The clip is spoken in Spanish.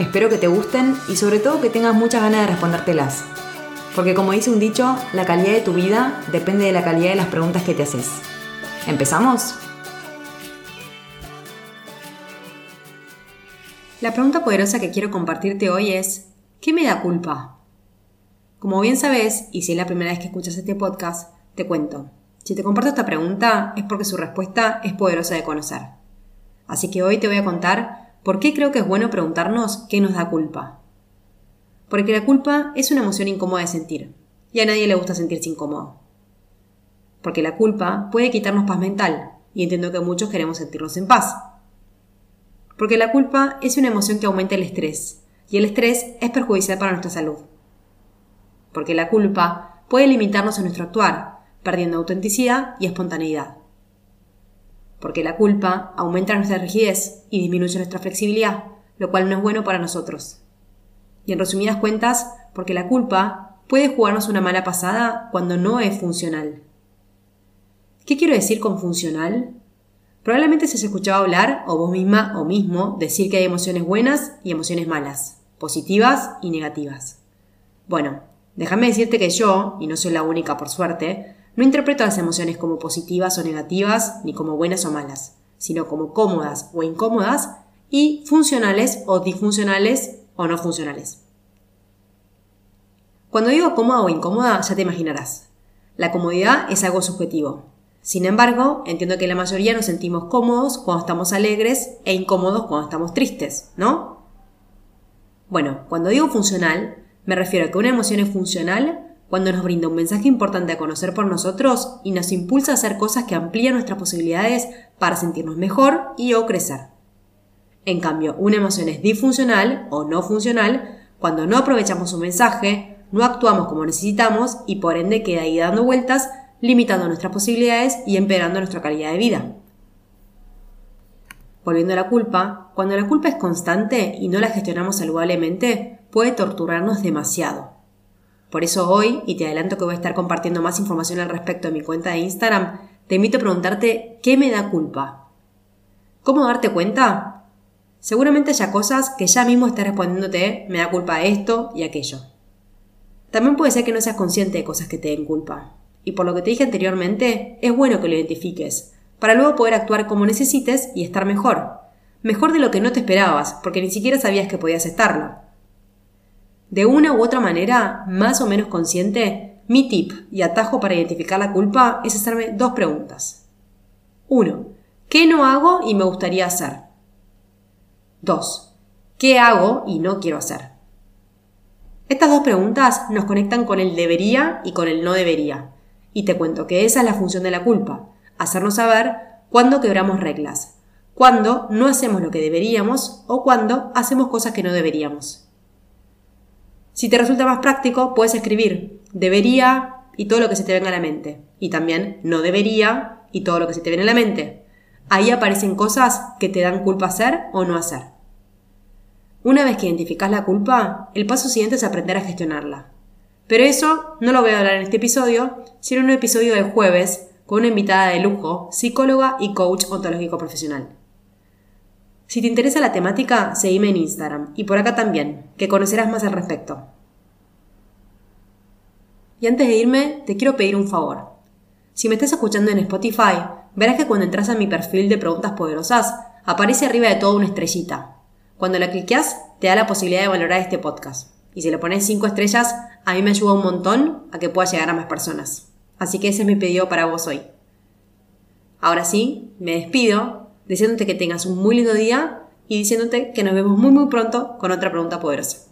Espero que te gusten y sobre todo que tengas muchas ganas de respondértelas. Porque como dice un dicho, la calidad de tu vida depende de la calidad de las preguntas que te haces. ¿Empezamos? La pregunta poderosa que quiero compartirte hoy es, ¿qué me da culpa? Como bien sabes, y si es la primera vez que escuchas este podcast, te cuento. Si te comparto esta pregunta es porque su respuesta es poderosa de conocer. Así que hoy te voy a contar ¿Por qué creo que es bueno preguntarnos qué nos da culpa? Porque la culpa es una emoción incómoda de sentir, y a nadie le gusta sentirse incómodo. Porque la culpa puede quitarnos paz mental, y entiendo que muchos queremos sentirnos en paz. Porque la culpa es una emoción que aumenta el estrés, y el estrés es perjudicial para nuestra salud. Porque la culpa puede limitarnos en nuestro actuar, perdiendo autenticidad y espontaneidad porque la culpa aumenta nuestra rigidez y disminuye nuestra flexibilidad, lo cual no es bueno para nosotros. Y en resumidas cuentas, porque la culpa puede jugarnos una mala pasada cuando no es funcional. ¿Qué quiero decir con funcional? Probablemente se has escuchado hablar, o vos misma o mismo, decir que hay emociones buenas y emociones malas, positivas y negativas. Bueno, déjame decirte que yo, y no soy la única por suerte, no interpreto las emociones como positivas o negativas, ni como buenas o malas, sino como cómodas o incómodas y funcionales o disfuncionales o no funcionales. Cuando digo cómoda o incómoda, ya te imaginarás. La comodidad es algo subjetivo. Sin embargo, entiendo que la mayoría nos sentimos cómodos cuando estamos alegres e incómodos cuando estamos tristes, ¿no? Bueno, cuando digo funcional, me refiero a que una emoción es funcional cuando nos brinda un mensaje importante a conocer por nosotros y nos impulsa a hacer cosas que amplían nuestras posibilidades para sentirnos mejor y o crecer. En cambio, una emoción es disfuncional o no funcional cuando no aprovechamos un mensaje, no actuamos como necesitamos y por ende queda ahí dando vueltas, limitando nuestras posibilidades y empeorando nuestra calidad de vida. Volviendo a la culpa, cuando la culpa es constante y no la gestionamos saludablemente, puede torturarnos demasiado. Por eso hoy, y te adelanto que voy a estar compartiendo más información al respecto en mi cuenta de Instagram, te invito a preguntarte qué me da culpa. ¿Cómo darte cuenta? Seguramente haya cosas que ya mismo estés respondiéndote me da culpa esto y aquello. También puede ser que no seas consciente de cosas que te den culpa. Y por lo que te dije anteriormente, es bueno que lo identifiques, para luego poder actuar como necesites y estar mejor. Mejor de lo que no te esperabas, porque ni siquiera sabías que podías estarlo. De una u otra manera, más o menos consciente, mi tip y atajo para identificar la culpa es hacerme dos preguntas. 1. ¿Qué no hago y me gustaría hacer? 2. ¿Qué hago y no quiero hacer? Estas dos preguntas nos conectan con el debería y con el no debería. Y te cuento que esa es la función de la culpa, hacernos saber cuándo quebramos reglas, cuándo no hacemos lo que deberíamos o cuándo hacemos cosas que no deberíamos. Si te resulta más práctico, puedes escribir debería y todo lo que se te venga a la mente. Y también no debería y todo lo que se te viene a la mente. Ahí aparecen cosas que te dan culpa hacer o no hacer. Una vez que identificas la culpa, el paso siguiente es aprender a gestionarla. Pero eso no lo voy a hablar en este episodio, sino en un episodio del jueves con una invitada de lujo, psicóloga y coach ontológico profesional. Si te interesa la temática, seguime en Instagram y por acá también, que conocerás más al respecto. Y antes de irme, te quiero pedir un favor. Si me estás escuchando en Spotify, verás que cuando entras a mi perfil de preguntas poderosas, aparece arriba de todo una estrellita. Cuando la cliqueas, te da la posibilidad de valorar este podcast. Y si le pones 5 estrellas, a mí me ayuda un montón a que pueda llegar a más personas. Así que ese es mi pedido para vos hoy. Ahora sí, me despido deseándote que tengas un muy lindo día y diciéndote que nos vemos muy muy pronto con otra pregunta poderosa.